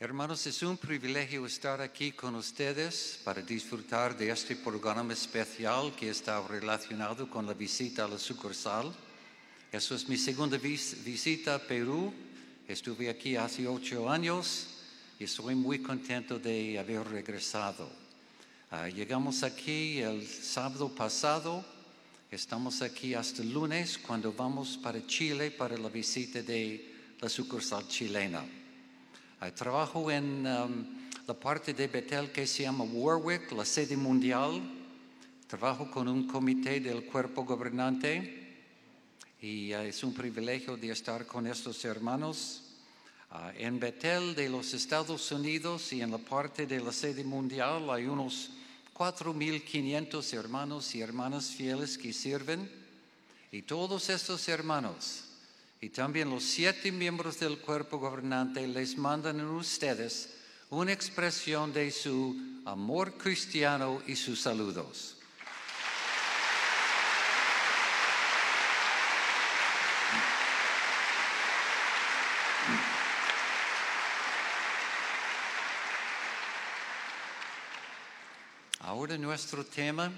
Hermanos, es un privilegio estar aquí con ustedes para disfrutar de este programa especial que está relacionado con la visita a la sucursal. Eso es mi segunda vis- visita a Perú. Estuve aquí hace ocho años y estoy muy contento de haber regresado. Ah, llegamos aquí el sábado pasado. Estamos aquí hasta el lunes cuando vamos para Chile para la visita de la sucursal chilena. Trabajo en um, la parte de Betel que se llama Warwick, la sede mundial. Trabajo con un comité del cuerpo gobernante y ah, es un privilegio de estar con estos hermanos. Ah, en Betel de los Estados Unidos y en la parte de la sede mundial hay unos 4.500 hermanos y hermanas fieles que sirven y todos estos hermanos y también los siete miembros del cuerpo gobernante les mandan a ustedes una expresión de su amor cristiano y sus saludos. Ahora nuestro tema,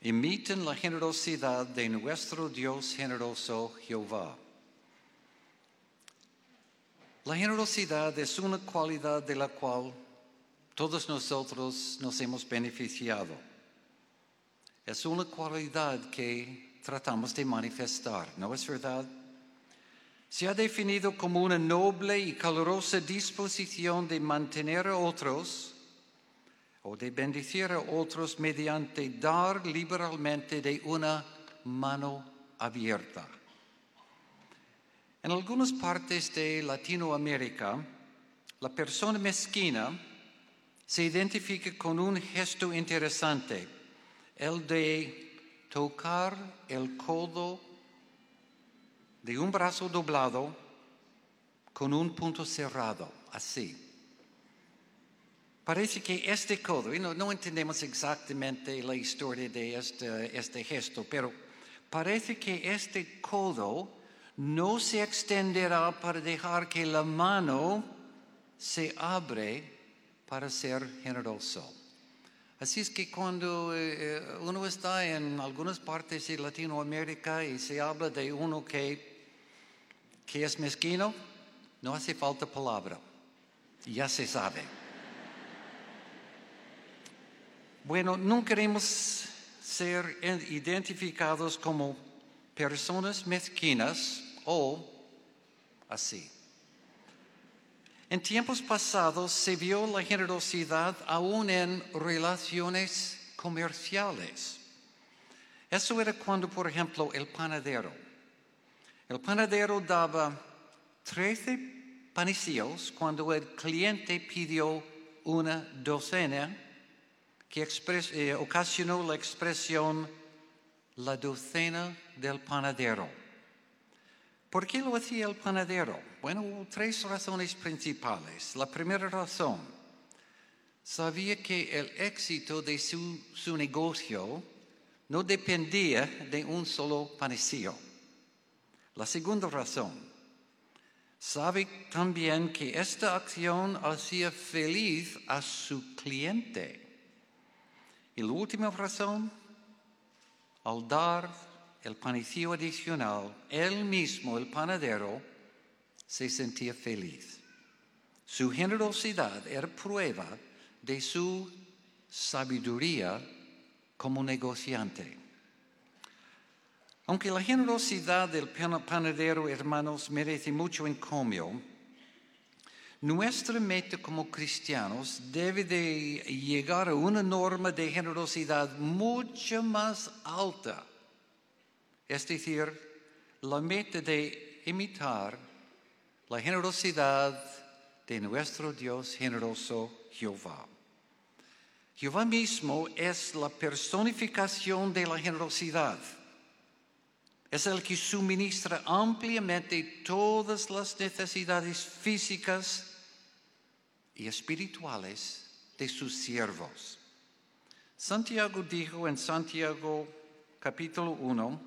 imiten la generosidad de nuestro Dios generoso Jehová. La generosidad es una cualidad de la cual todos nosotros nos hemos beneficiado. Es una cualidad que tratamos de manifestar, ¿no es verdad? Se ha definido como una noble y calurosa disposición de mantener a otros o de bendecir a otros mediante dar liberalmente de una mano abierta. En algunas partes de Latinoamérica, la persona mezquina se identifica con un gesto interesante, el de tocar el codo de un brazo doblado con un punto cerrado, así. Parece que este codo, y no, no entendemos exactamente la historia de este, este gesto, pero parece que este codo no se extenderá para dejar que la mano se abre para ser generoso. Así es que cuando eh, uno está en algunas partes de Latinoamérica y se habla de uno que, que es mezquino, no hace falta palabra, ya se sabe. Bueno, no queremos ser identificados como personas mezquinas o así. En tiempos pasados se vio la generosidad aún en relaciones comerciales. Eso era cuando, por ejemplo, el panadero. El panadero daba 13 panecillos cuando el cliente pidió una docena que eh, ocasionó la expresión la docena del panadero. ¿Por qué lo hacía el panadero? Bueno, tres razones principales. La primera razón, sabía que el éxito de su, su negocio no dependía de un solo panecillo. La segunda razón, sabe también que esta acción hacía feliz a su cliente. Y la última razón, al dar el panecillo adicional, él mismo, el panadero, se sentía feliz. Su generosidad era prueba de su sabiduría como negociante. Aunque la generosidad del panadero, hermanos, merece mucho encomio, nuestra meta como cristianos debe de llegar a una norma de generosidad mucho más alta. Es decir, la meta de imitar la generosidad de nuestro Dios generoso Jehová. Jehová mismo es la personificación de la generosidad. Es el que suministra ampliamente todas las necesidades físicas y espirituales de sus siervos. Santiago dijo en Santiago capítulo 1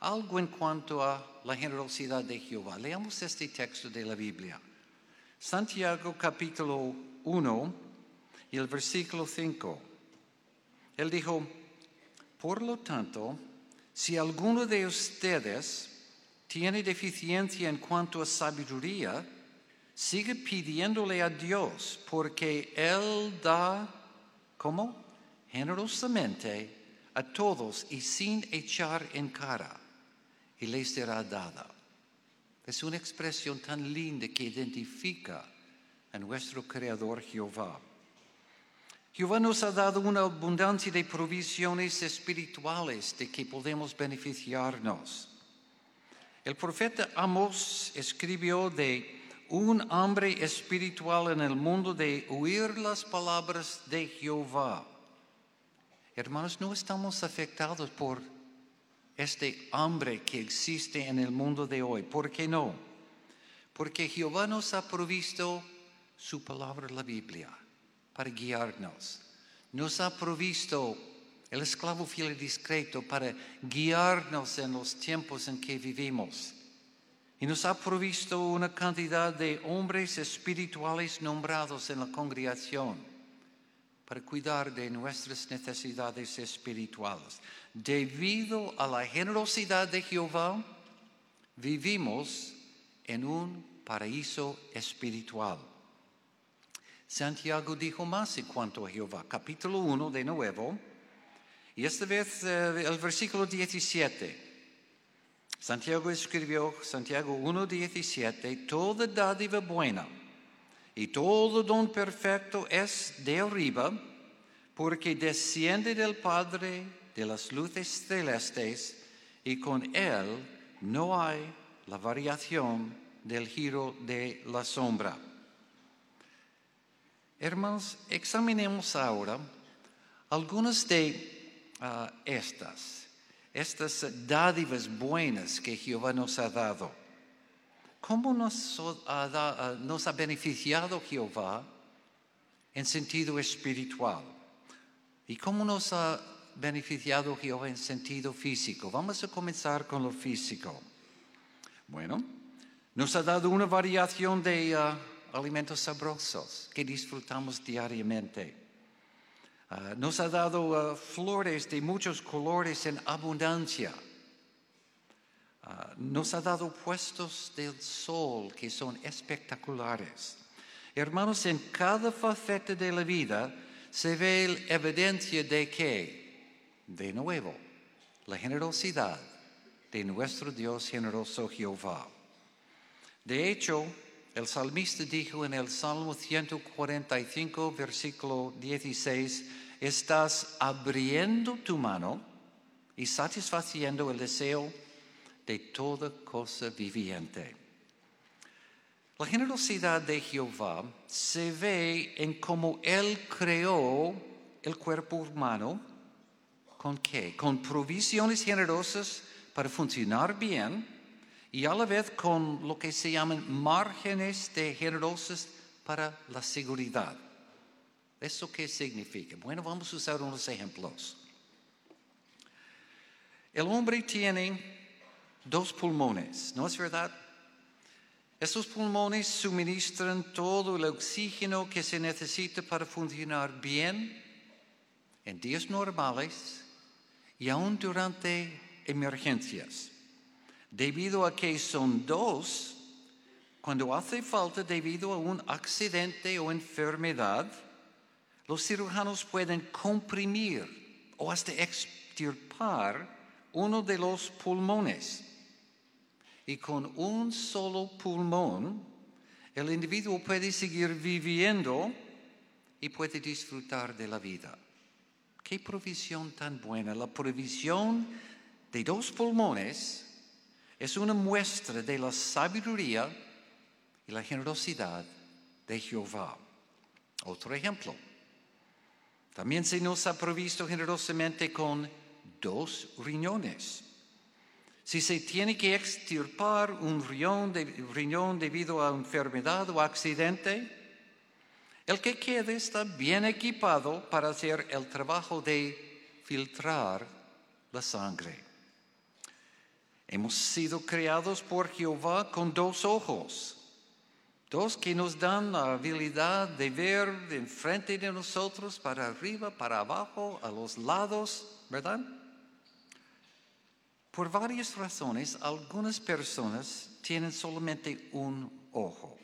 algo en cuanto a la generosidad de Jehová. Leamos este texto de la Biblia. Santiago capítulo 1 y el versículo 5. Él dijo, por lo tanto, si alguno de ustedes tiene deficiencia en cuanto a sabiduría, sigue pidiéndole a Dios, porque Él da, ¿cómo? Generosamente a todos y sin echar en cara, y les será dada. Es una expresión tan linda que identifica a nuestro Creador Jehová. Jehová nos ha dado una abundancia de provisiones espirituales de que podemos beneficiarnos. El profeta Amos escribió de un hambre espiritual en el mundo de oír las palabras de Jehová. Hermanos, no estamos afectados por este hambre que existe en el mundo de hoy. ¿Por qué no? Porque Jehová nos ha provisto su palabra, la Biblia, para guiarnos. Nos ha provisto el esclavo fiel y discreto para guiarnos en los tiempos en que vivimos. Y nos ha provisto una cantidad de hombres espirituales nombrados en la congregación para cuidar de nuestras necesidades espirituales. Debido a la generosidad de Jehová, vivimos en un paraíso espiritual. Santiago dijo más en cuanto a Jehová, capítulo 1 de nuevo, y esta vez eh, el versículo 17. Santiago escribió, Santiago 1.17, toda dádiva buena y todo don perfecto es de arriba, porque desciende del Padre de las luces celestes y con Él no hay la variación del giro de la sombra. Hermanos, examinemos ahora algunas de ah, estas, estas dádivas buenas que Jehová nos ha dado. ¿Cómo nos ha, ah, nos ha beneficiado Jehová en sentido espiritual? ¿Y cómo nos ha beneficiado Jehová en sentido físico? Vamos a comenzar con lo físico. Bueno, nos ha dado una variación de ah, alimentos sabrosos que disfrutamos diariamente. Ah, nos ha dado ah, flores de muchos colores en abundancia. nos ha dado puestos del sol que son espectaculares. Hermanos, en cada faceta de la vida se ve evidencia de que, de nuevo, la generosidad de nuestro Dios generoso Jehová. De hecho, el salmista dijo en el Salmo 145, versículo 16, estás abriendo tu mano y satisfaciendo el deseo de toda cosa viviente. La generosidad de Jehová se ve en cómo Él creó el cuerpo humano. ¿Con qué? Con provisiones generosas para funcionar bien y a la vez con lo que se llaman márgenes de generosas para la seguridad. ¿Eso qué significa? Bueno, vamos a usar unos ejemplos. El hombre tiene dos pulmones, ¿no es verdad? Esos pulmones suministran todo el oxígeno que se necesita para funcionar bien en días normales y aún durante emergencias. Debido a que son dos, cuando hace falta debido a un accidente o enfermedad, los cirujanos pueden comprimir o hasta extirpar uno de los pulmones. Y con un solo pulmón, el individuo puede seguir viviendo y puede disfrutar de la vida. Qué provisión tan buena. La provisión de dos pulmones es una muestra de la sabiduría y la generosidad de Jehová. Otro ejemplo. También se nos ha provisto generosamente con dos riñones. Si se tiene que extirpar un riñón, riñón debido a enfermedad o accidente, el que quede está bien equipado para hacer el trabajo de filtrar la sangre. Hemos sido creados por Jehová con dos ojos. Dos que nos dan la habilidad de ver enfrente de nosotros, para arriba, para abajo, a los lados, ¿verdad? Por varias razones, algunas personas tienen solamente un ojo.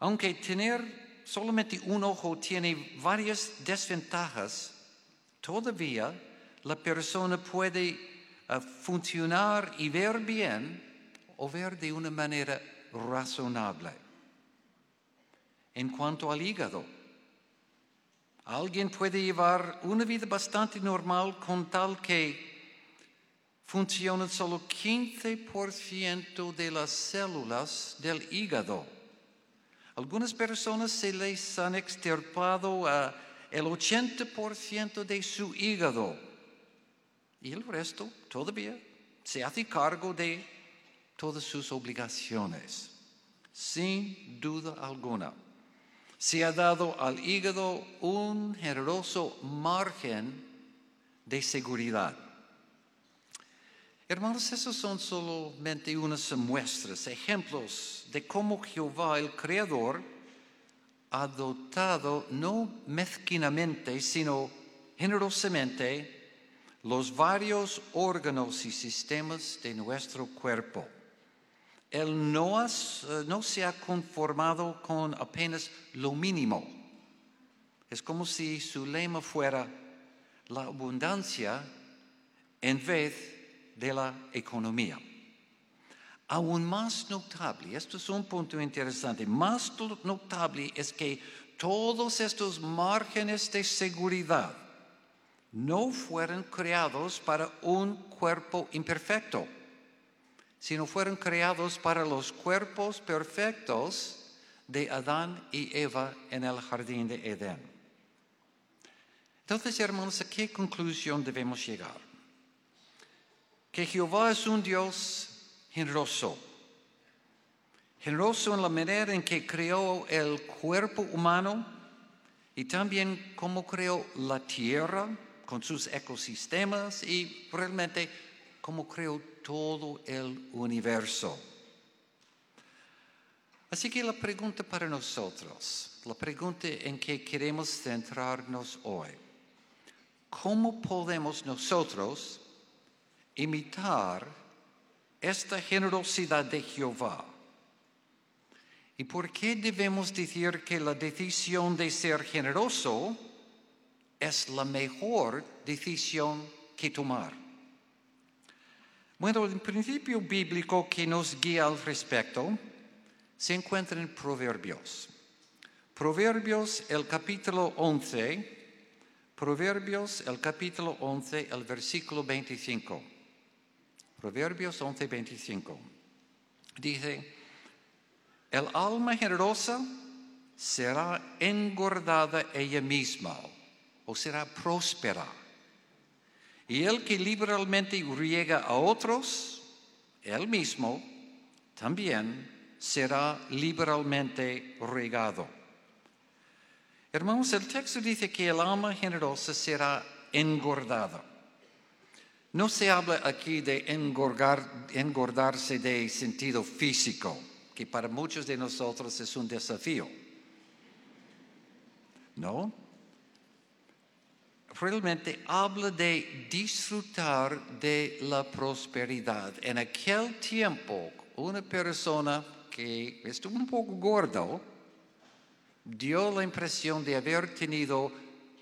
Aunque tener solamente un ojo tiene varias desventajas, todavía la persona puede eh, funcionar y ver bien o ver de una manera razonable. En cuanto al hígado, alguien puede llevar una vida bastante normal con tal que funcionan solo 15% de las células del hígado. Algunas personas se les han extirpado a el 80% de su hígado y el resto todavía se hace cargo de todas sus obligaciones, sin duda alguna. Se ha dado al hígado un generoso margen de seguridad. Hermanos, esos son solamente unas muestras, ejemplos de cómo Jehová el Creador ha dotado no mezquinamente, sino generosamente los varios órganos y sistemas de nuestro cuerpo. Él no, no se ha conformado con apenas lo mínimo. Es como si su lema fuera la abundancia en vez de la economía. Aún más notable, esto es un punto interesante, más notable es que todos estos márgenes de seguridad no fueron creados para un cuerpo imperfecto, sino fueron creados para los cuerpos perfectos de Adán y Eva en el jardín de Edén. Entonces, hermanos, ¿a qué conclusión debemos llegar? que Jehová es un Dios generoso. Generoso en la manera en que creó el cuerpo humano y también cómo creó la tierra con sus ecosistemas y realmente cómo creó todo el universo. Así que la pregunta para nosotros, la pregunta en que queremos centrarnos hoy, ¿cómo podemos nosotros imitar esta generosidad de Jehová. ¿Y por qué debemos decir que la decisión de ser generoso es la mejor decisión que tomar? Bueno, el principio bíblico que nos guía al respecto se encuentra en Proverbios. Proverbios, el capítulo 11, Proverbios, el capítulo 11, el versículo 25. Proverbios 11:25. Dice, el alma generosa será engordada ella misma o será próspera. Y el que liberalmente riega a otros, él mismo también será liberalmente regado. Hermanos, el texto dice que el alma generosa será engordada. No se habla aquí de engordarse de sentido físico, que para muchos de nosotros es un desafío. No. Realmente habla de disfrutar de la prosperidad. En aquel tiempo, una persona que estuvo un poco gordo dio la impresión de haber tenido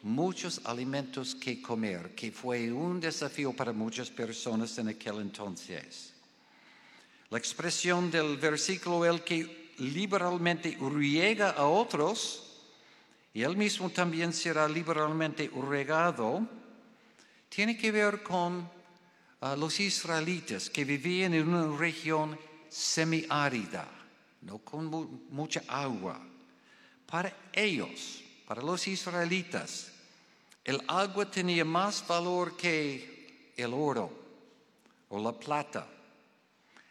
muchos alimentos que comer, que fue un desafío para muchas personas en aquel entonces. La expresión del versículo, el que liberalmente riega a otros, y él mismo también será liberalmente regado, tiene que ver con ah, los israelitas que vivían en una región semiárida, no con mucha agua. Para ellos, para los israelitas, el agua tenía más valor que el oro o la plata.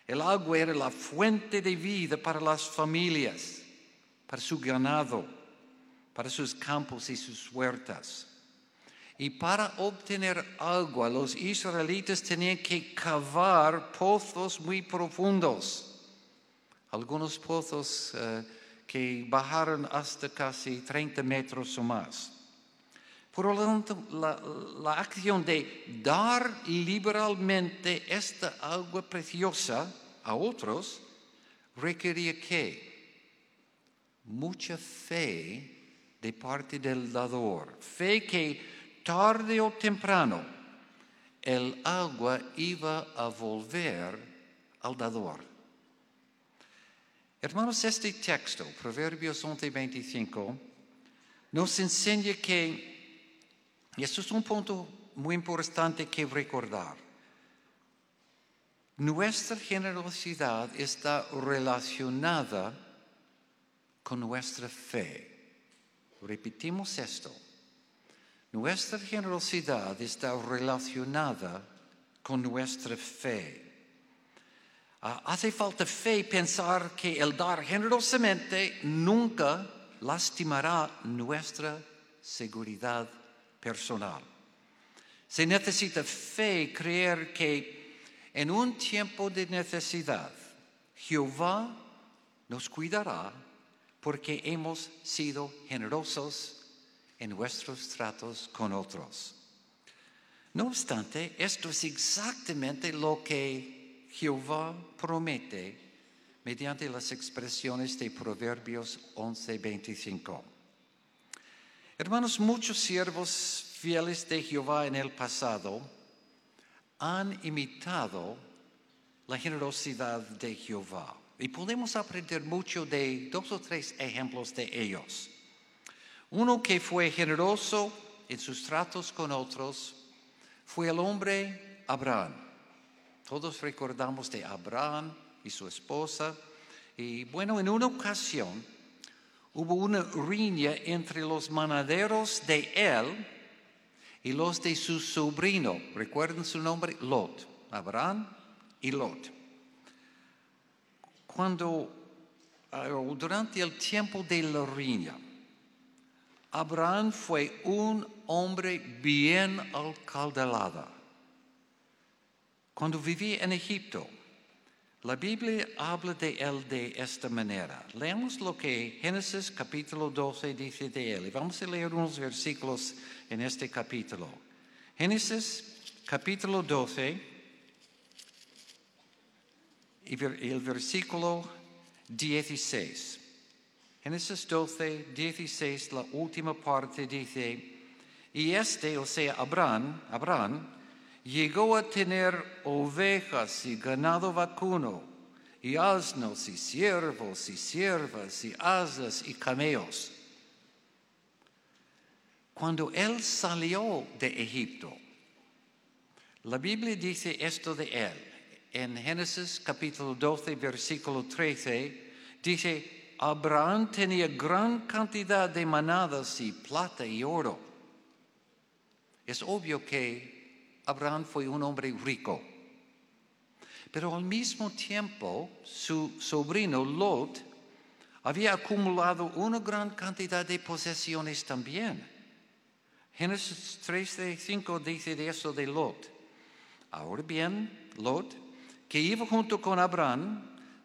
El agua era la fuente de vida para las familias, para su ganado, para sus campos y sus huertas. Y para obtener agua, los israelitas tenían que cavar pozos muy profundos algunos pozos eh, que bajaron hasta casi 30 metros o más. Por lo tanto, la, la acción de dar liberalmente esta agua preciosa a otros requería que mucha fe de parte del dador, fe que tarde o temprano el agua iba a volver al dador. Hermanos, este texto, Proverbios 11:25, nos enseña que, y esto es un punto muy importante que recordar, nuestra generosidad está relacionada con nuestra fe. Repetimos esto. Nuestra generosidad está relacionada con nuestra fe. Ah, hace falta fe pensar que el dar generosamente nunca lastimará nuestra seguridad personal. Se necesita fe creer que en un tiempo de necesidad Jehová nos cuidará porque hemos sido generosos en nuestros tratos con otros. No obstante, esto es exactamente lo que Jehová promete mediante las expresiones de Proverbios 11:25. Hermanos, muchos siervos fieles de Jehová en el pasado han imitado la generosidad de Jehová y podemos aprender mucho de dos o tres ejemplos de ellos. Uno que fue generoso en sus tratos con otros fue el hombre Abraham. Todos recordamos de Abraham y su esposa. Y bueno, en una ocasión hubo una riña entre los manaderos de él y los de su sobrino. ¿Recuerdan su nombre? Lot. Abraham y Lot. Cuando, ah, durante el tiempo de la riña, Abraham fue un hombre bien alcaldelado cuando viví en Egipto, la Biblia habla de él de esta manera. Leamos lo que Génesis capítulo 12 dice de él. Vamos a leer unos versículos en este capítulo. Génesis capítulo 12 y el versículo 16. Génesis 12, 16, la última parte dice, y este, o sea, Abraham, Abraham, llegó a tener ovejas y ganado vacuno, y asnos y siervos y siervas y asas y camellos. Cuando él salió de Egipto, la Biblia dice esto de él. En Génesis capítulo 12, versículo 13, dice, Abraham tenía gran cantidad de manadas y plata y oro. Es obvio que Abraham fue un hombre rico. Pero al mismo tiempo, su sobrino Lot había acumulado una gran cantidad de posesiones también. Génesis 13:5 dice de eso de Lot. Ahora bien, Lot, que iba junto con Abraham,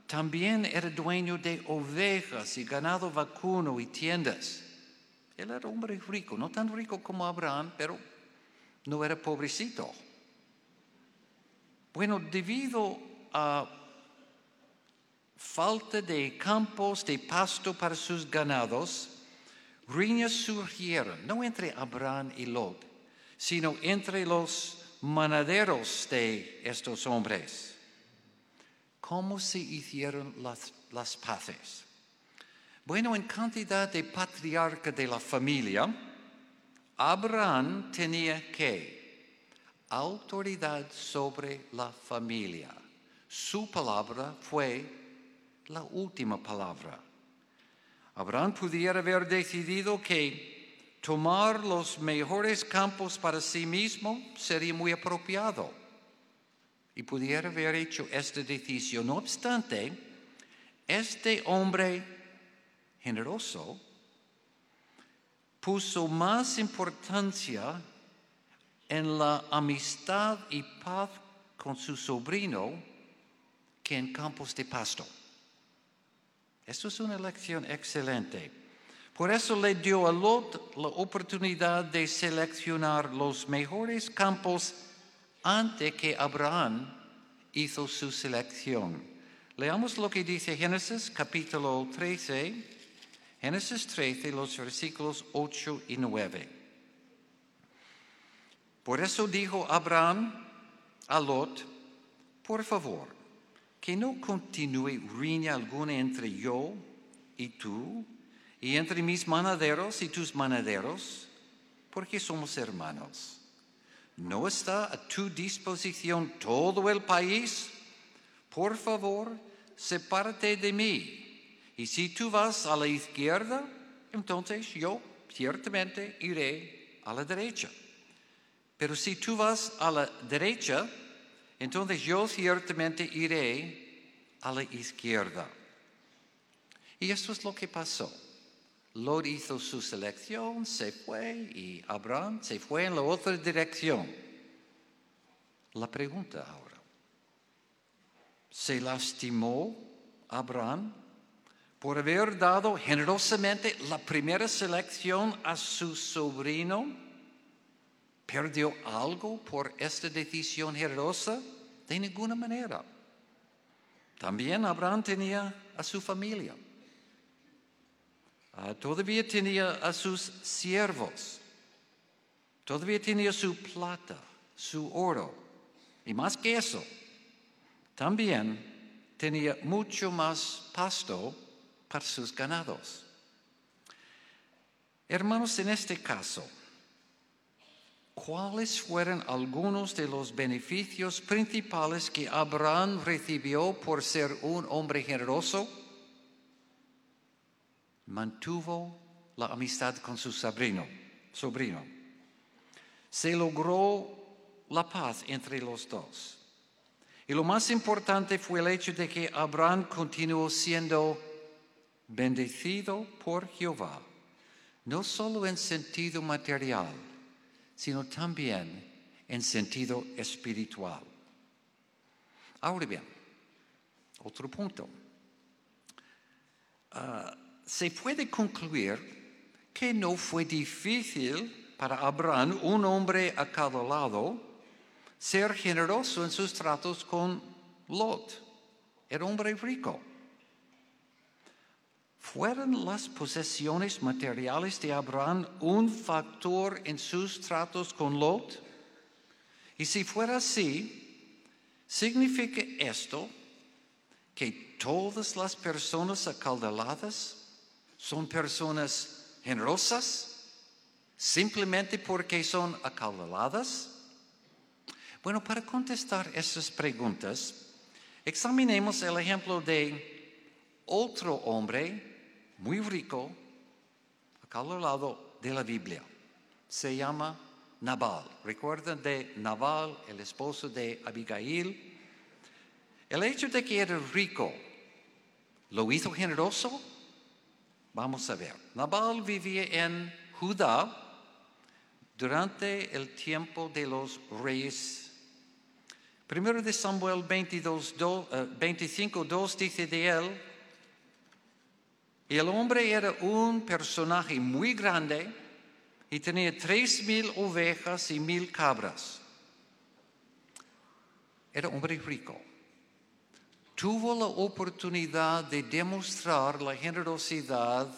también era dueño de ovejas y ganado vacuno y tiendas. Él era hombre rico, no tan rico como Abraham, pero no era pobrecito. Bueno, debido a falta de campos de pasto para sus ganados, riñas surgieron, no entre Abraham y Lot, sino entre los manaderos de estos hombres. ¿Cómo se hicieron las, las paces? Bueno, en cantidad de patriarca de la familia, Abraham tenía que autoridad sobre la familia. Su palabra fue la última palabra. Abraham pudiera haber decidido que tomar los mejores campos para sí mismo sería muy apropiado y pudiera haber hecho esta decisión. No obstante, este hombre generoso puso más importancia en la amistad y paz con su sobrino que en campos de pasto. Esto es una lección excelente. Por eso le dio a Lot la oportunidad de seleccionar los mejores campos antes que Abraham hizo su selección. Leamos lo que dice Génesis capítulo 13, Génesis 13, los versículos 8 y 9. Por eso dijo Abraham a Lot, por favor, que no continúe riña alguna entre yo y tú, y entre mis manaderos y tus manaderos, porque somos hermanos. ¿No está a tu disposición todo el país? Por favor, sepárate de mí. Y si tú vas a la izquierda, entonces yo ciertamente iré a la derecha. Pero si tú vas a la derecha, entonces yo ciertamente iré a la izquierda. Y esto es lo que pasó. Lot hizo su selección, se fue y Abraham se fue en la otra dirección. La pregunta ahora, ¿se lastimó Abraham por haber dado generosamente la primera selección a su sobrino? ¿Perdió algo por esta decisión generosa? De ninguna manera. También Abraham tenía a su familia. Ah, todavía tenía a sus siervos. Todavía tenía su plata, su oro. Y más que eso, también tenía mucho más pasto para sus ganados. Hermanos, en este caso, ¿cuáles fueron algunos de los beneficios principales que Abraham recibió por ser un hombre generoso? Mantuvo la amistad con su sobrino, sobrino. Se logró la paz entre los dos. Y lo más importante fue el hecho de que Abraham continuó siendo bendecido por Jehová, no solo en sentido material, sino también en sentido espiritual. Ahora bien, otro punto. Ah, se puede concluir que no fue difícil para Abraham, un hombre a cada lado, ser generoso en sus tratos con Lot. Era hombre rico. ¿Fueron las posesiones materiales de Abraham un factor en sus tratos con Lot? Y si fuera así, ¿significa esto que todas las personas acaldaladas son personas generosas simplemente porque son acaudaladas? Bueno, para contestar esas preguntas, examinemos el ejemplo de otro hombre muy rico, acaudalado de la Biblia. Se llama Nabal. ¿Recuerdan de Nabal, el esposo de Abigail? El hecho de que era rico, ¿lo hizo generoso? Vamos a ver. Nabal vivía en Judá durante el tiempo de los reyes. Primero de Samuel 22, 25, 2 dice de él, el hombre era un personaje muy grande y tenía tres mil ovejas y mil cabras. Era hombre rico tuvo la oportunidad de demostrar la generosidad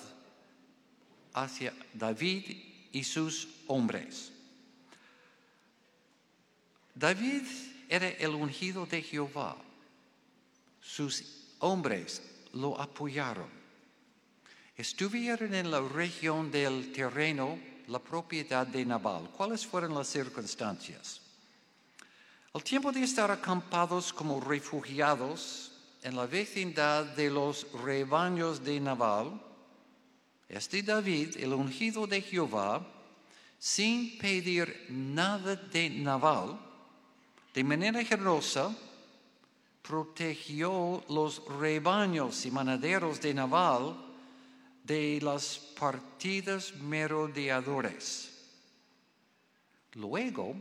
hacia David y sus hombres. David era el ungido de Jehová. Sus hombres lo apoyaron. Estuvieron en la región del terreno, la propiedad de Nabal. ¿Cuáles fueron las circunstancias? Al tiempo de estar acampados como refugiados en la vecindad de los rebaños de Nabal, este David, el ungido de Jehová, sin pedir nada de Nabal, de manera generosa, protegió los rebaños y manaderos de Nabal de las partidas merodeadores. Luego,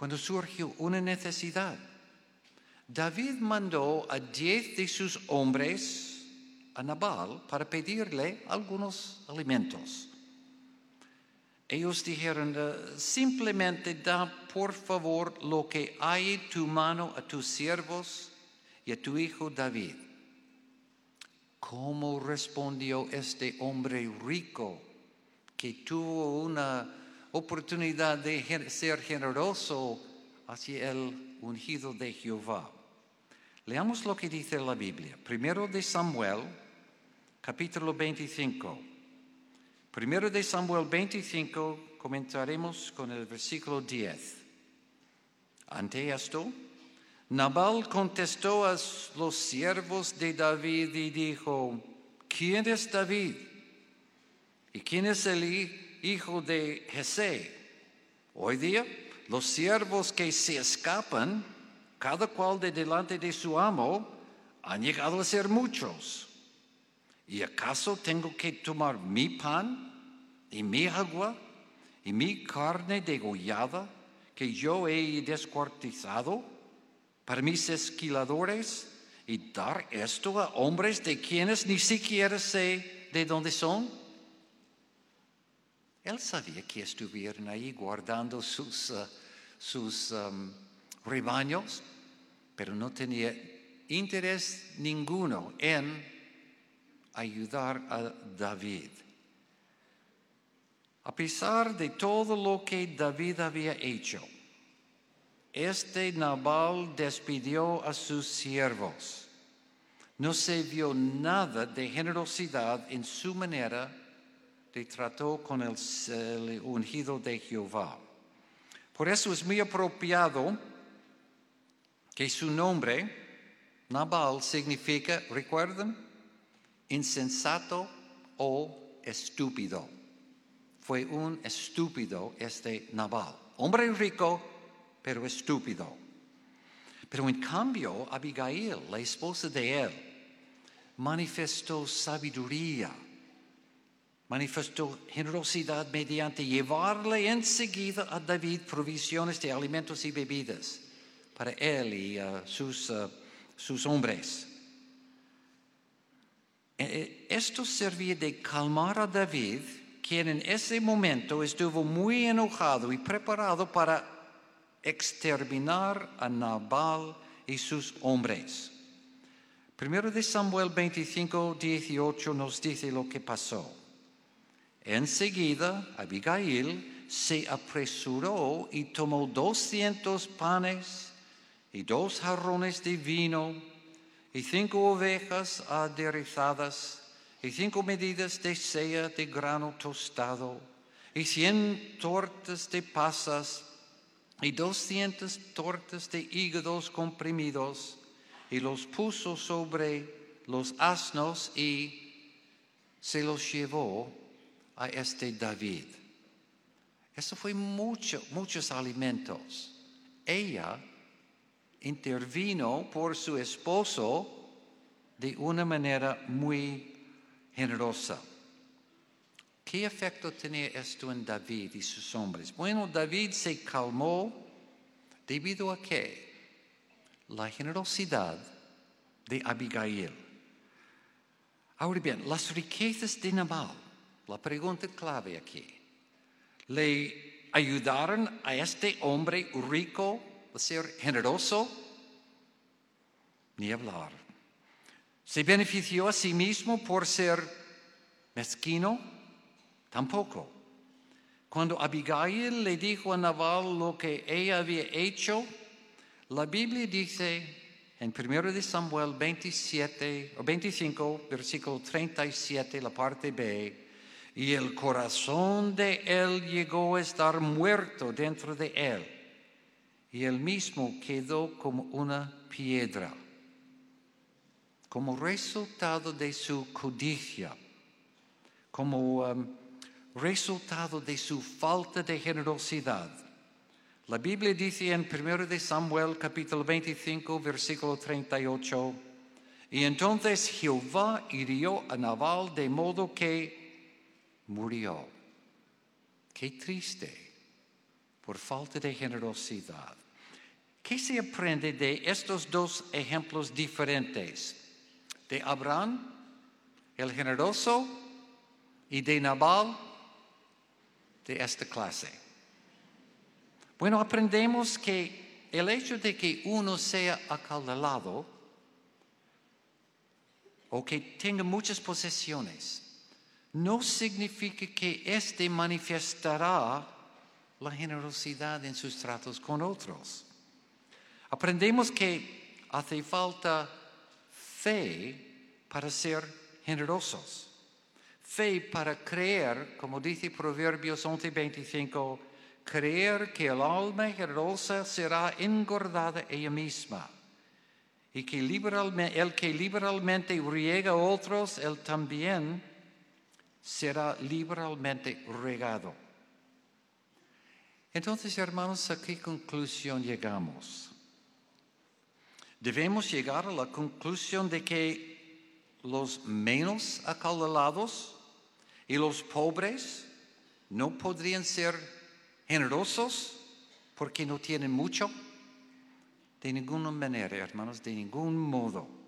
cuando surgió una necesidad. David mandó a diez de sus hombres a Nabal para pedirle algunos alimentos. Ellos dijeron, eh, simplemente da por favor lo que hay en tu mano a tus siervos y a tu hijo David. ¿Cómo respondió este hombre rico que tuvo una oportunidad de ser generoso hacia el ungido de Jehová? Leamos lo que dice la Biblia. Primero de Samuel, capítulo 25. Primero de Samuel 25, comenzaremos con el versículo 10. Ante esto, Nabal contestó a los siervos de David y dijo, ¿quién es David? ¿Y quién es el hijo de Jesé? Hoy día, los siervos que se escapan, cada cual de delante de su amo, han llegado a ser muchos. ¿Y acaso tengo que tomar mi pan y mi agua y mi carne degollada que yo he descuartizado para mis esquiladores y dar esto a hombres de quienes ni siquiera sé de dónde son? Él sabía que estuvieran ahí guardando sus, uh, sus um, rebaños, pero no tenía interés ninguno en ayudar a David. A pesar de todo lo que David había hecho, este Nabal despidió a sus siervos. No se vio nada de generosidad en su manera de tratar con el, el ungido de Jehová. Por eso es muy apropiado que su nombre, Nabal, significa, recuerden, insensato o estúpido. Fue un estúpido este Nabal. Hombre rico, pero estúpido. Pero en cambio, Abigail, la esposa de él, manifestó sabiduría, manifestó generosidad mediante llevarle enseguida a David provisiones de alimentos y bebidas para él y sus, uh, sus hombres. Eh, eh, esto servía de calmar a David, quien en ese momento estuvo muy enojado y preparado para exterminar a Nabal y sus hombres. Primero de Samuel 25, 18 nos dice lo que pasó. Enseguida, Abigail se apresuró y tomó doscientos panes y dos jarrones de vino y cinco ovejas aderezadas, y cinco medidas de sella de grano tostado, y cien tortas de pasas, y doscientas tortas de hígados comprimidos, y los puso sobre los asnos y se los llevó a este David. Eso fue mucho, muchos alimentos. Ella intervino por su esposo de una manera muy generosa. ¿Qué efecto tenía esto en David y sus hombres? Bueno, David se calmó debido a qué? La generosidad de Abigail. Ahora bien, las riquezas de Nabal, la pregunta clave aquí, ¿le ayudaron a este hombre rico ser generoso, ni hablar. ¿Se benefició a sí mismo por ser mezquino? Tampoco. Cuando Abigail le dijo a Nabal lo que ella había hecho, la Biblia dice en 1 de Samuel 27 o 25, versículo 37, la parte B, y el corazón de él llegó a estar muerto dentro de él y él mismo quedó como una piedra, como resultado de su codicia, como um, resultado de su falta de generosidad. La Biblia dice en 1 de Samuel capítulo 25 versículo 38, y entonces Jehová hirió a Nabal de modo que murió. Qué triste por falta de generosidad. ¿Qué se aprende de estos dos ejemplos diferentes? De Abraham el generoso y de Nabal de esta clase. Bueno, aprendemos que el hecho de que uno sea acaldalado o que tenga muchas posesiones no significa que éste manifestará la generosidad en sus tratos con otros. Aprendemos que hace falta fe para ser generosos. Fe para creer, como dice Proverbios 11:25, creer que el alma generosa será engordada ella misma y que el que liberalmente riega a otros, él también será liberalmente regado. Entonces, hermanos, ¿a qué conclusión llegamos? Debemos llegar a la conclusión de que los menos acaudalados y los pobres no podrían ser generosos porque no tienen mucho. De ninguna manera, hermanos, de ningún modo.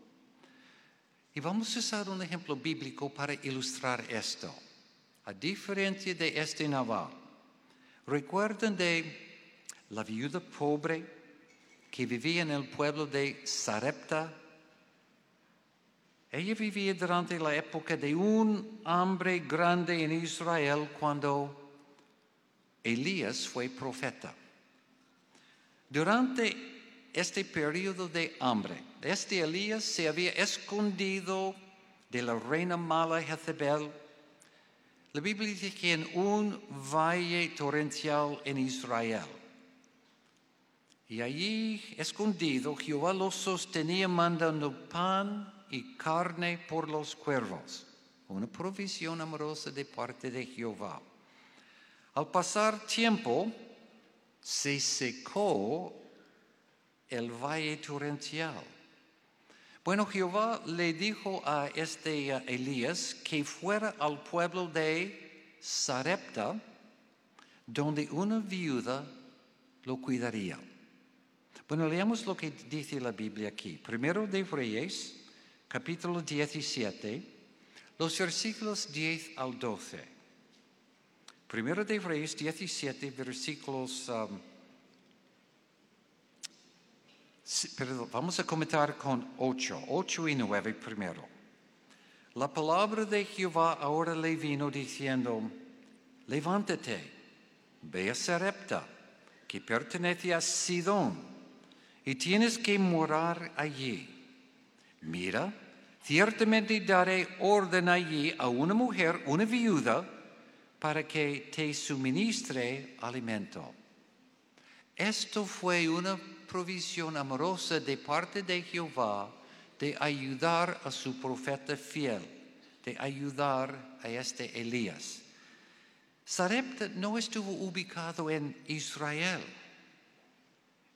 Y vamos a usar un ejemplo bíblico para ilustrar esto. A diferencia de este naval, recuerden de la viuda pobre que vivía en el pueblo de Sarepta. Ella vivía durante la época de un hambre grande en Israel cuando Elías fue profeta. Durante este periodo de hambre. Este Elías se había escondido de la reina mala Jezebel. La Biblia dice que en un valle torrencial en Israel. Y allí, escondido, Jehová los sostenía mandando pan y carne por los cuervos. Una provisión amorosa de parte de Jehová. Al pasar tiempo, se secó el valle torrencial. Bueno, Jehová le dijo a este Elías que fuera al pueblo de Sarepta, donde una viuda lo cuidaría. Bueno, leamos lo que dice la Biblia aquí. Primero de Reyes, capítulo 17, los versículos 10 al 12. Primero de Reyes 17, versículos um, Perdón, vamos a comentar con ocho, ocho y nueve primero. La palabra de Jehová ahora le vino diciendo, levántate, ve a Sarepta, que pertenece a Sidón, y tienes que morar allí. Mira, ciertamente daré orden allí a una mujer, una viuda, para que te suministre alimento. Esto fue una provisión amorosa de parte de Jehová de ayudar a su profeta fiel, de ayudar a este Elías. Sarepta no estuvo ubicado en Israel,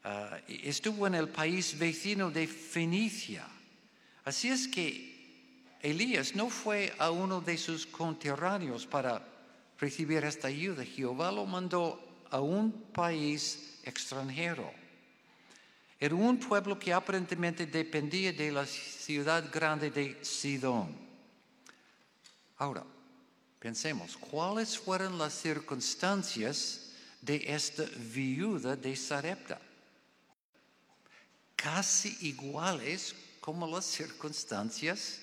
ah, estuvo en el país vecino de Fenicia. Así es que Elías no fue a uno de sus conterráneos para recibir esta ayuda. Jehová lo mandó a un país extranjero. Era un pueblo que aparentemente dependía de la ciudad grande de Sidón. Ahora, pensemos, ¿cuáles fueron las circunstancias de esta viuda de Sarepta? Casi iguales como las circunstancias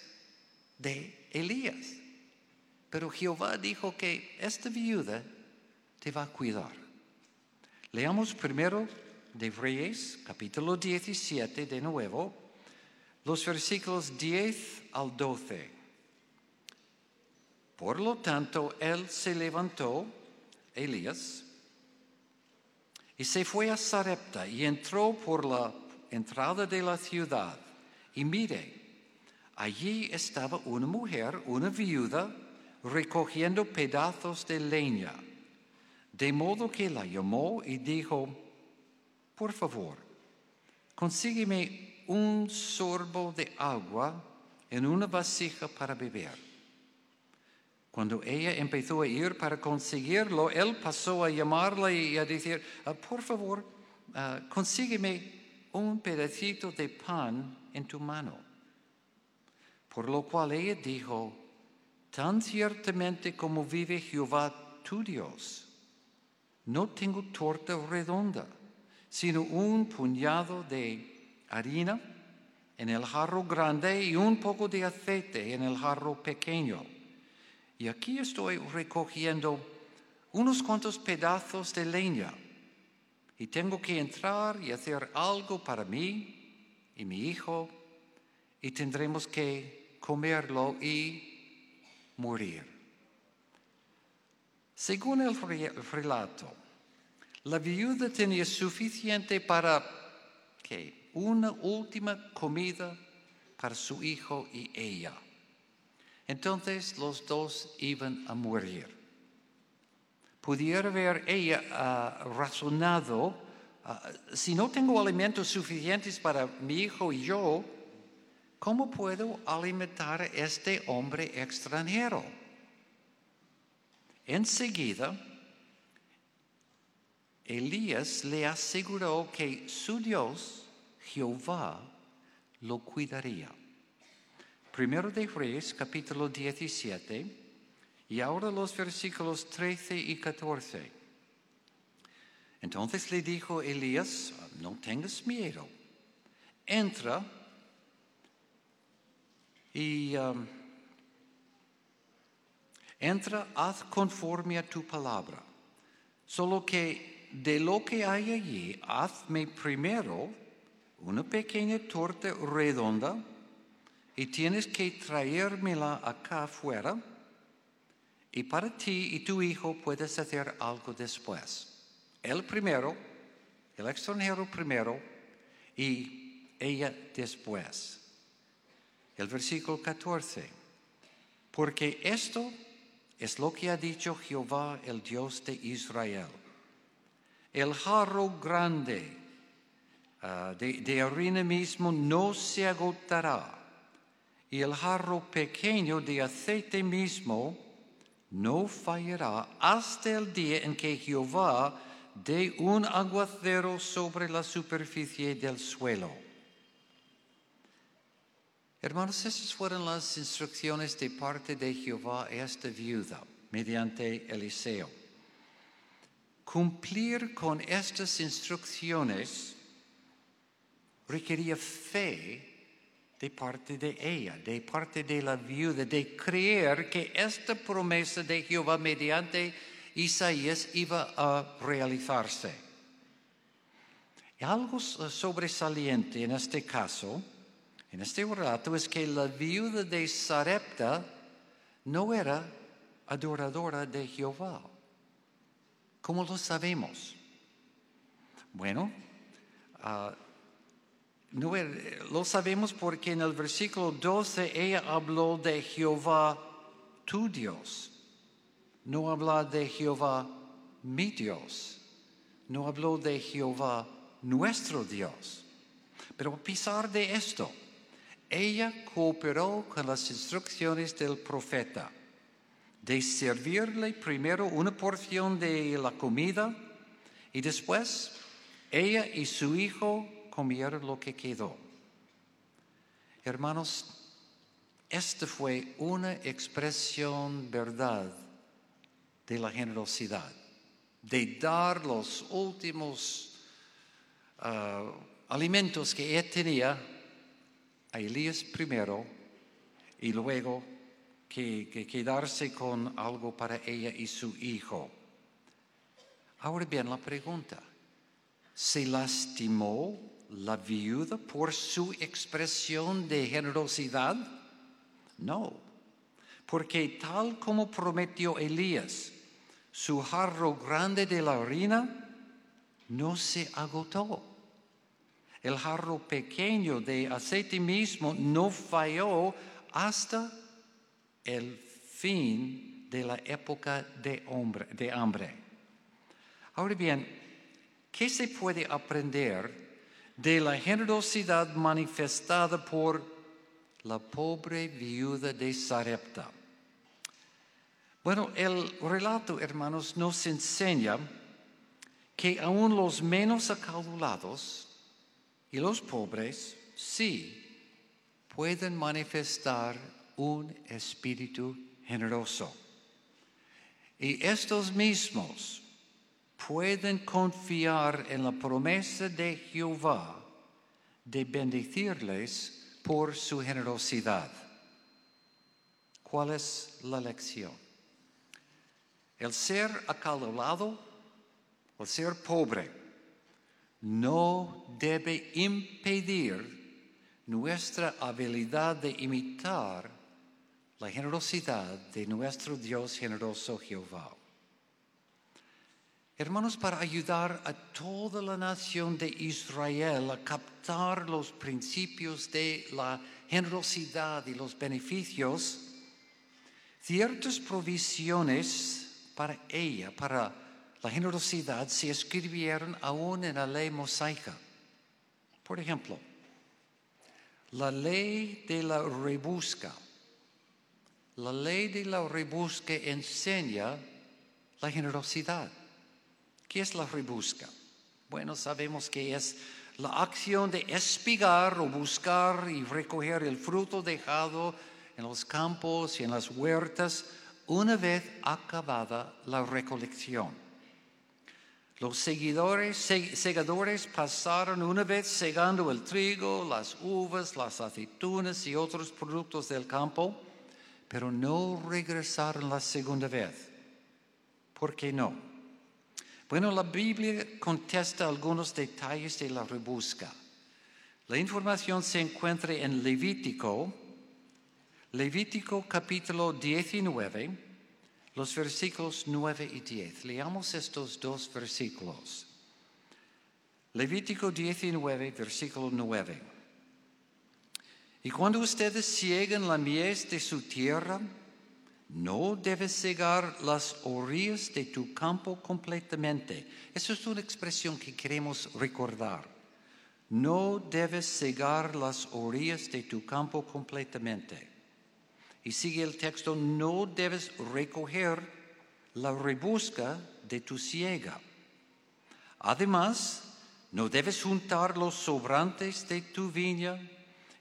de Elías. Pero Jehová dijo que esta viuda te va a cuidar. Leamos primero de Reyes, capítulo 17 de nuevo, los versículos 10 al 12. Por lo tanto, él se levantó, Elías, y se fue a Sarepta y entró por la entrada de la ciudad. Y mire, allí estaba una mujer, una viuda, recogiendo pedazos de leña. De modo que la llamó y dijo, por favor, consígueme un sorbo de agua en una vasija para beber. Cuando ella empezó a ir para conseguirlo, él pasó a llamarla y a decir, ah, por favor, ah, consígueme un pedacito de pan en tu mano. Por lo cual ella dijo, tan ciertamente como vive Jehová tu Dios, no tengo torta redonda, sino un puñado de harina en el jarro grande y un poco de aceite en el jarro pequeño. Y aquí estoy recogiendo unos cuantos pedazos de leña y tengo que entrar y hacer algo para mí y mi hijo y tendremos que comerlo y morir. Según el relato, la viuda tenía suficiente para una última comida para su hijo y ella. Entonces los dos iban a morir. Pudiera haber ella ah, razonado, ah, si no tengo alimentos suficientes para mi hijo y yo, ¿cómo puedo alimentar a este hombre extranjero? Enseguida, Elías le aseguró que su Dios, Jehová, lo cuidaría. Primero de Reyes, capítulo 17, y ahora los versículos 13 y 14. Entonces le dijo Elías, no tengas miedo, entra y um, entra, haz conforme a tu palabra. Solo que de lo que hay allí, hazme primero una pequeña torta redonda y tienes que traérmela acá afuera. Y para ti y tu hijo puedes hacer algo después. Él primero, el extranjero primero y ella después el versículo 14. Porque esto es lo que ha dicho Jehová, el Dios de Israel. El jarro grande ah, de, de harina mismo no se agotará, y el jarro pequeño de aceite mismo no fallará hasta el día en que Jehová dé un aguacero sobre la superficie del suelo. Hermanos, esas fueron las instrucciones de parte de Jehová a esta viuda mediante Eliseo. Cumplir con estas instrucciones requería fe de parte de ella, de parte de la viuda, de creer que esta promesa de Jehová mediante Isaías iba a realizarse. algo sobresaliente en este caso en este relato es que la viuda de Sarepta no era adoradora de Jehová. ¿Cómo lo sabemos? Bueno, ah, lo sabemos porque en el versículo 12 ella habló de Jehová tu Dios. No habló de Jehová mi Dios. No habló de Jehová nuestro Dios. Pero a pesar de esto, ella cooperó con las instrucciones del profeta de servirle primero una porción de la comida y después ella y su hijo comieron lo que quedó. Hermanos, esta fue una expresión verdad de la generosidad, de dar los últimos ah, alimentos que ella tenía a Elías primero y luego que, quedarse con algo para ella y su hijo. Ahora bien, la pregunta, ¿se lastimó la viuda por su expresión de generosidad? No, porque tal como prometió Elías, su jarro grande de la harina no se agotó el jarro pequeño de aceite mismo no falló hasta el fin de la época de, hambre. Ahora bien, ¿qué se puede aprender de la generosidad manifestada por la pobre viuda de Sarepta? Bueno, el relato, hermanos, nos enseña que aún los menos acaudalados y los pobres sí pueden manifestar un espíritu generoso. Y estos mismos pueden confiar en la promesa de Jehová de bendecirles por su generosidad. ¿Cuál es la lección? El ser acalorado, el ser pobre, no debe impedir nuestra habilidad de imitar la generosidad de nuestro Dios generoso Jehová. Hermanos, para ayudar a toda la nación de Israel a captar los principios de la generosidad y los beneficios, ciertas provisiones para ella, para la generosidad, se escribieron aún en la ley mosaica. Por ejemplo, la ley de la rebusca. La ley de la rebusca enseña la generosidad. ¿Qué es la rebusca? Bueno, sabemos que es la acción de espigar o buscar y recoger el fruto dejado en los campos y en las huertas una vez acabada la recolección. Los seguidores, segadores pasaron una vez segando el trigo, las uvas, las aceitunas y otros productos del campo, pero no regresaron la segunda vez. ¿Por qué no? Bueno, la Biblia contesta algunos detalles de la rebusca. La información se encuentra en Levítico, Levítico capítulo 19, los versículos 9 y 10. Leamos estos dos versículos. Levítico 19, versículo 9. Y cuando ustedes cieguen la mies de su tierra, no debes cegar las orillas de tu campo completamente. Esa es una expresión que queremos recordar. No debes cegar las orillas de tu campo completamente. Y sigue el texto, no debes recoger la rebusca de tu siega. Además, no debes juntar los sobrantes de tu viña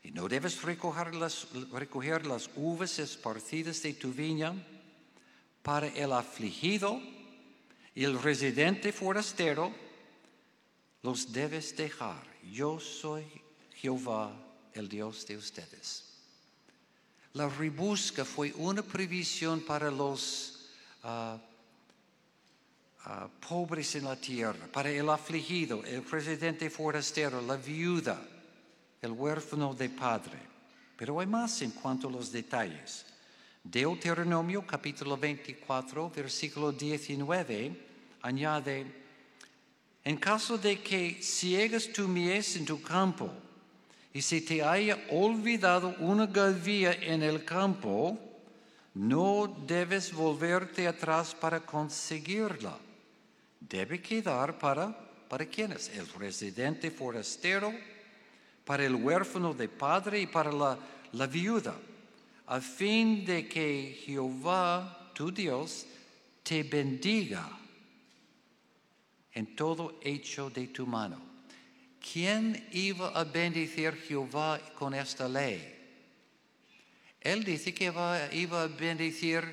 y no debes recoger las, recoger las uvas esparcidas de tu viña para el afligido y el residente forastero, los debes dejar. Yo soy Jehová, el Dios de ustedes. La rebusca fue una previsión para los ah, ah, pobres en la tierra, para el afligido, el residente forastero, la viuda el huérfano de padre. Pero hay más en cuanto a los detalles. Deuteronomio capítulo 24, versículo 19, añade, en caso de que ciegas tu mies en tu campo y se te haya olvidado una gavilla en el campo, no debes volverte atrás para conseguirla. Debe quedar para, ¿para quiénes? El residente forastero para el huérfano de padre y para la, viuda, a fin de que Jehová, tu Dios, te bendiga en todo hecho de tu mano. ¿Quién iba a bendecir Jehová con esta ley? Él dice que iba a bendecir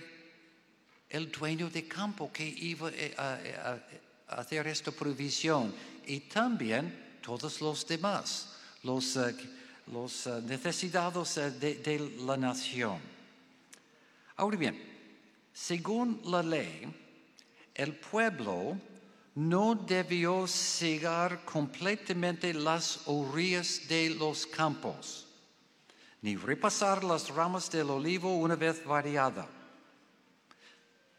el dueño de campo que iba a hacer esta provisión y también todos los demás los, eh, eh, necesitados eh, de, la nación. Ahora bien, según la ley, el pueblo no debió cegar completamente las orillas de los campos, ni repasar las ramas del olivo una vez variada,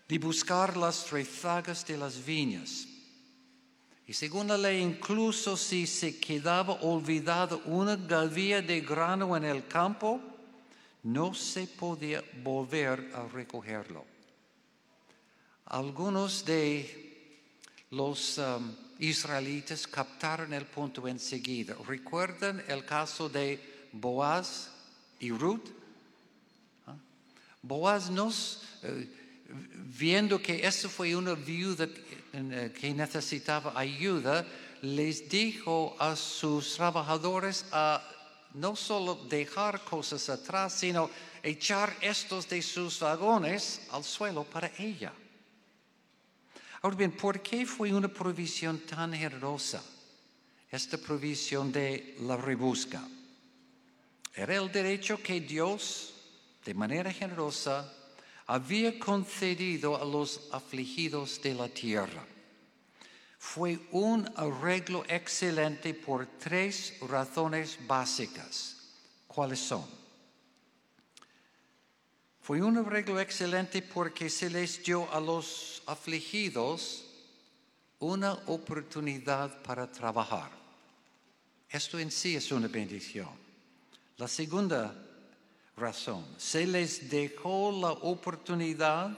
ni buscar las rezagas de las viñas y según la ley, incluso si se quedaba olvidada una gavilla de grano en el campo, no se podía volver a recogerlo. Algunos de los um, israelitas captaron el punto enseguida. ¿Recuerdan el caso de Boaz y Ruth? ¿Ah? Boaz nos, eh, viendo que esa fue una viuda que necesitaba ayuda, les dijo a sus trabajadores a no solo dejar cosas atrás, sino echar estos de sus vagones al suelo para ella. Ahora bien, ¿por qué fue una provisión tan generosa? Esta provisión de la rebusca. Era el derecho que Dios, de manera generosa, había concedido a los afligidos de la tierra. Fue un arreglo excelente por tres razones básicas. ¿Cuáles son? Fue un arreglo excelente porque se les dio a los afligidos una oportunidad para trabajar. Esto en sí es una bendición. La segunda razón, se les dejó la oportunidad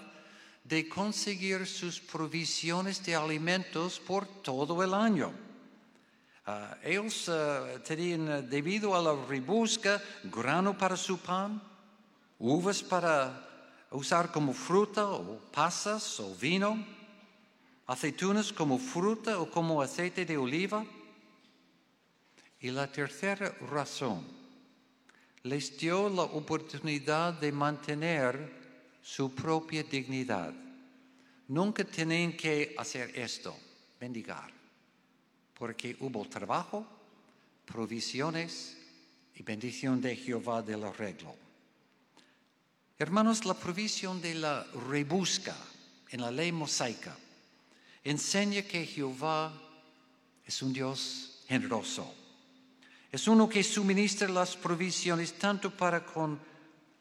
de conseguir sus provisiones de alimentos por todo el año. Ah, ellos ah, tenían, debido a la rebusca, grano para su pan, uvas para usar como fruta o pasas o vino, aceitunas como fruta o como aceite de oliva. Y la tercera razón, les dio la oportunidad de mantener su propia dignidad. Nunca tienen que hacer esto, bendigar, porque hubo trabajo, provisiones y bendición de Jehová del arreglo. Hermanos, la provisión de la rebusca en la ley mosaica enseña que Jehová es un Dios generoso. Es uno que suministra las provisiones tanto para con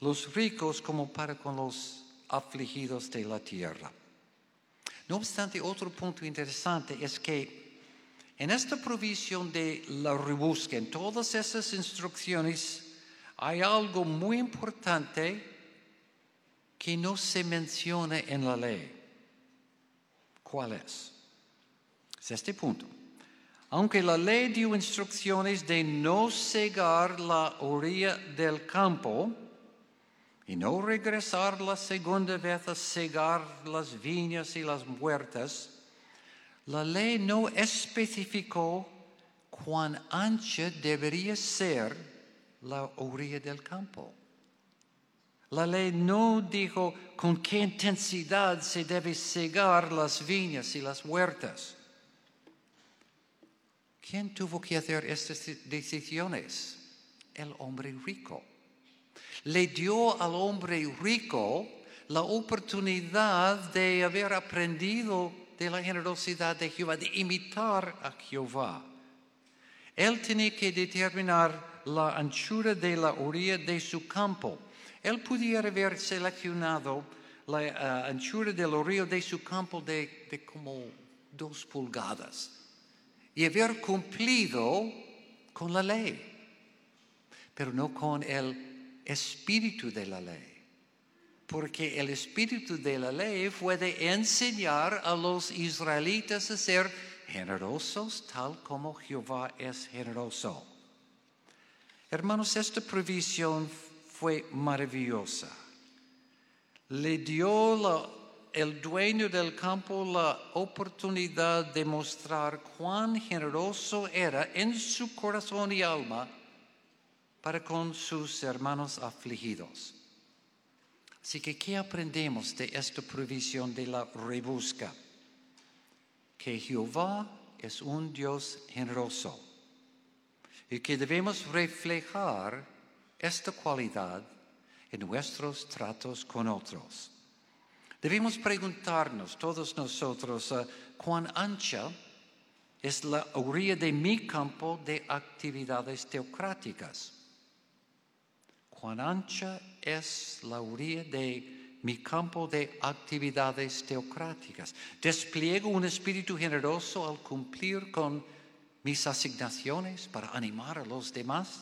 los ricos como para con los afligidos de la tierra. No obstante, otro punto interesante es que en esta provisión de la rebusca, en todas esas instrucciones, hay algo muy importante que no se menciona en la ley. ¿Cuál es? Es este punto. Aunque la ley dio instrucciones de no cegar la orilla del campo, y no regresar la segunda vez a cegar las viñas y las huertas, la ley no especificó cuán ancha debería ser la orilla del campo. La ley no dijo con qué intensidad se debe cegar las viñas y las huertas. ¿Quién tuvo que hacer estas decisiones? El hombre rico le dio al hombre rico la oportunidad de haber aprendido de la generosidad de Jehová, de imitar a Jehová. Él tenía que determinar la anchura de la orilla de su campo. Él pudiera haber seleccionado la eh, anchura del orilla de su campo de, de como dos pulgadas y haber cumplido con la ley, pero no con el espíritu de la ley. Porque el espíritu de la ley puede enseñar a los israelitas a ser generosos tal como Jehová es generoso. Hermanos, esta provisión fue maravillosa. Le dio el dueño del campo la oportunidad de mostrar cuán generoso era en su corazón y alma para con sus hermanos afligidos. Así que, ¿qué aprendemos de esta provisión de la rebusca? Que Jehová es un Dios generoso y que debemos reflejar esta cualidad en nuestros tratos con otros. Debemos preguntarnos todos nosotros uh, cuán ancha es la orilla de mi campo de actividades teocráticas cuán ancha es la orilla de mi campo de actividades teocráticas. Despliego un espíritu generoso al cumplir con mis asignaciones para animar a los demás.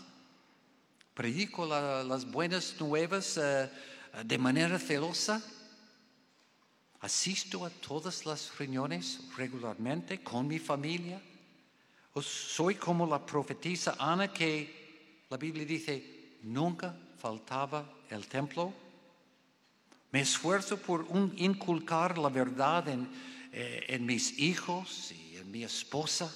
Predico las buenas nuevas eh, de manera celosa. Asisto a todas las reuniones regularmente con mi familia. O soy como la profetisa Ana que la Biblia dice, nunca faltaba el templo. Me esfuerzo por inculcar la verdad en, eh, en mis hijos y en mi esposa.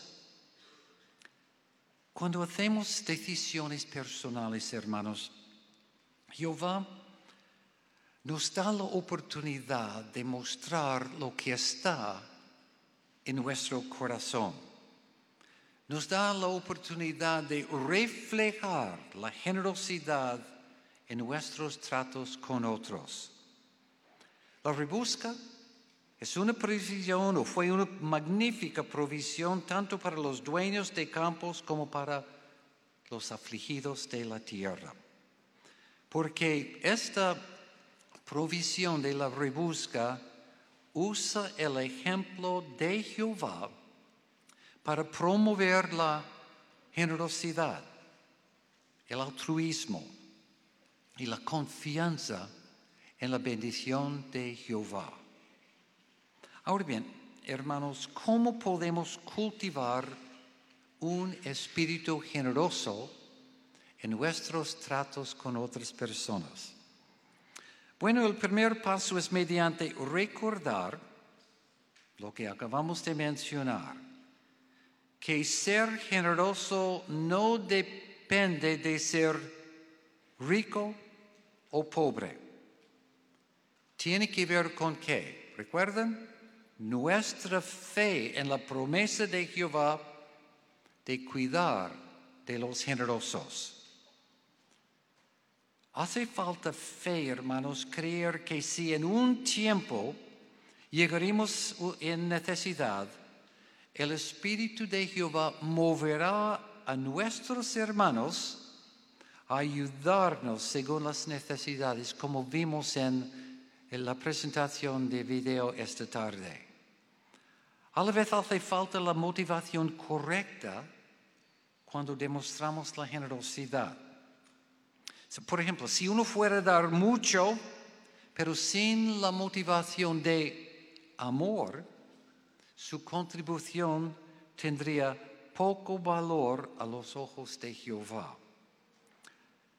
Cuando hacemos decisiones personales, hermanos, Jehová nos da la oportunidad de mostrar lo que está en nuestro corazón. Nos da la oportunidad de reflejar la generosidad en nuestros tratos con otros. La rebusca es una provisión o fue una magnífica provisión tanto para los dueños de campos como para los afligidos de la tierra. Porque esta provisión de la rebusca usa el ejemplo de Jehová para promover la generosidad, el altruismo y la confianza en la bendición de Jehová. Ahora bien, hermanos, ¿cómo podemos cultivar un espíritu generoso en nuestros tratos con otras personas? Bueno, el primer paso es mediante recordar lo que acabamos de mencionar, que ser generoso no depende de ser rico o pobre. Tiene que ver con qué? ¿Recuerdan? nuestra fe en la promesa de Jehová de cuidar de los generosos. Hace falta fe, hermanos, creer que si en un tiempo llegaremos en necesidad, el Espíritu de Jehová moverá a nuestros hermanos a ayudarnos según las necesidades, como vimos en, en la presentación de video esta tarde. A la vez hace falta la motivación correcta cuando demostramos la generosidad. Por ejemplo, si uno fuera a dar mucho, pero sin la motivación de amor, su contribución tendría poco valor a los ojos de Jehová.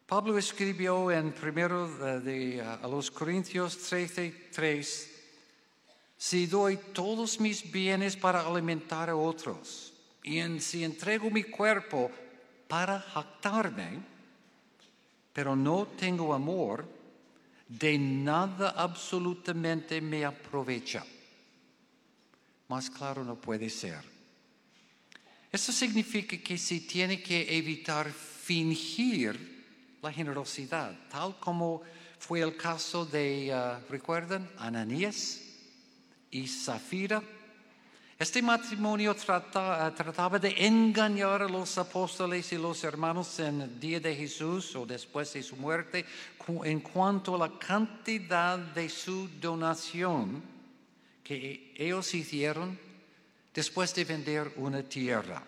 Pablo escribió en primero a los Corintios 13, 3, si doy todos mis bienes para alimentar a otros y si entrego mi cuerpo para jactarme, pero no tengo amor, de nada absolutamente me aprovecha. Más claro no puede ser. Esto significa que se tiene que evitar fingir la generosidad, tal como fue el caso de, uh, ¿recuerdan? Ananías y Zafira. Este matrimonio trataba de engañar a los apóstoles y los hermanos en el día de Jesús o después de su muerte en cuanto a la cantidad de su donación que ellos hicieron después de vender una tierra.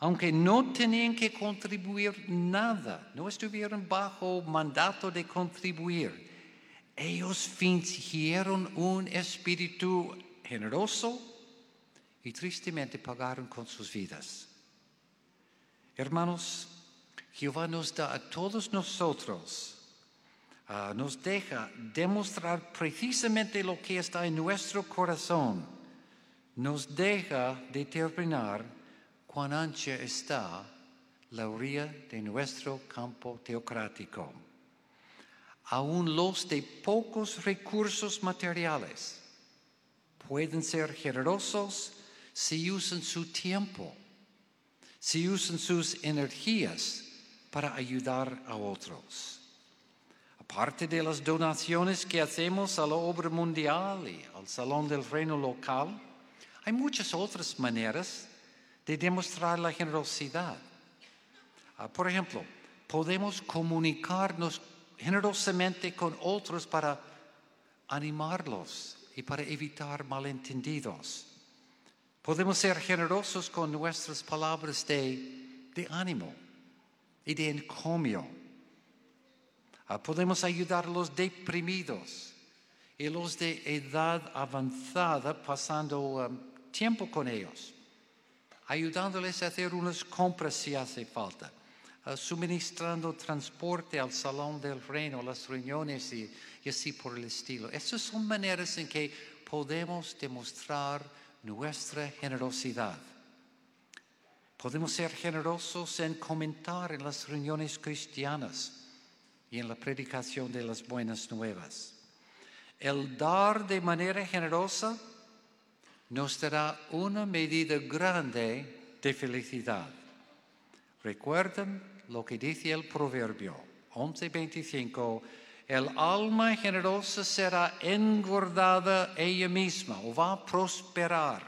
Aunque no tenían que contribuir nada, no estuvieron bajo mandato de contribuir, ellos fingieron un espíritu generoso y tristemente pagaron con sus vidas. Hermanos, Jehová nos da a todos nosotros, ah, nos deja demostrar precisamente lo que está en nuestro corazón, nos deja determinar cuán ancha está la orilla de nuestro campo teocrático aún los de pocos recursos materiales pueden ser generosos si usan su tiempo, si usan sus energías para ayudar a otros. Aparte de las donaciones que hacemos a la obra mundial y al Salón del Reino local, hay muchas otras maneras de demostrar la generosidad. Ah, por ejemplo, podemos comunicarnos generosamente con otros para animarlos y para evitar malentendidos. Podemos ser generosos con nuestras palabras de, ánimo y de encomio. Ah, podemos ayudar a los deprimidos y los de edad avanzada pasando um, tiempo con ellos, ayudándoles a hacer unas compras si hace falta Ah, suministrando transporte al salón del reino, las reuniones y, así por el estilo. Estas son maneras en que podemos demostrar nuestra generosidad. Podemos ser generosos en comentar en las reuniones cristianas y en la predicación de las buenas nuevas. El dar de manera generosa nos dará una medida grande de felicidad. Recuerden lo que dice el proverbio 11:25, el alma generosa será engordada ella misma o va a prosperar.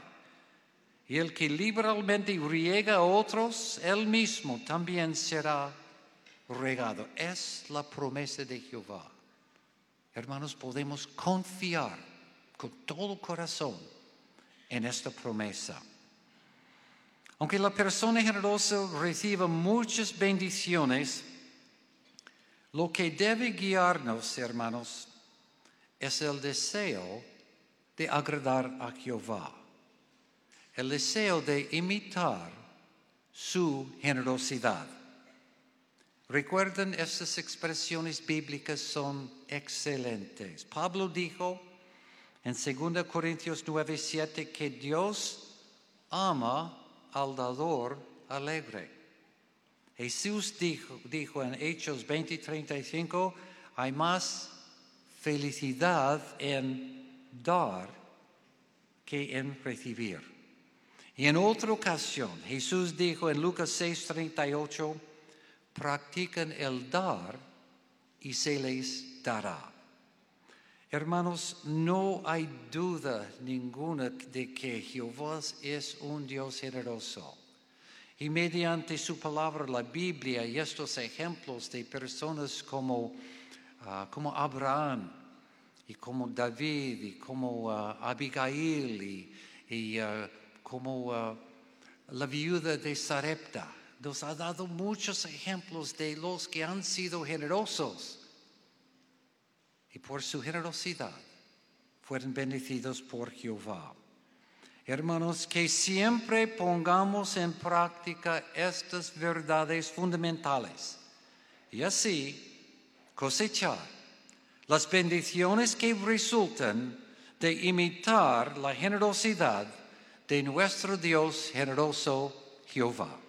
Y el que liberalmente riega a otros, él mismo también será regado. Es la promesa de Jehová. Hermanos, podemos confiar con todo corazón en esta promesa. Aunque la persona generosa reciba muchas bendiciones, lo que debe guiarnos, hermanos, es el deseo de agradar a Jehová, el deseo de imitar su generosidad. Recuerden, estas expresiones bíblicas son excelentes. Pablo dijo en 2 Corintios 9, 7 que Dios ama al dador alegre. Jesús dijo, dijo en Hechos 20, 35, hay más felicidad en dar que en recibir. Y en otra ocasión, Jesús dijo en Lucas 6, 38, practican el dar y se les dará. Hermanos, no hay duda ninguna de que Jehová es un Dios generoso. Y mediante su palabra, la Biblia y estos ejemplos de personas como, ah, como Abraham y como David y como ah, Abigail y, ah, como la viuda de Sarepta, nos ha dado muchos ejemplos de los que han sido generosos y por su generosidad fueron bendecidos por Jehová. Hermanos, que siempre pongamos en práctica estas verdades fundamentales y así cosechar las bendiciones que resultan de imitar la generosidad de nuestro Dios generoso Jehová.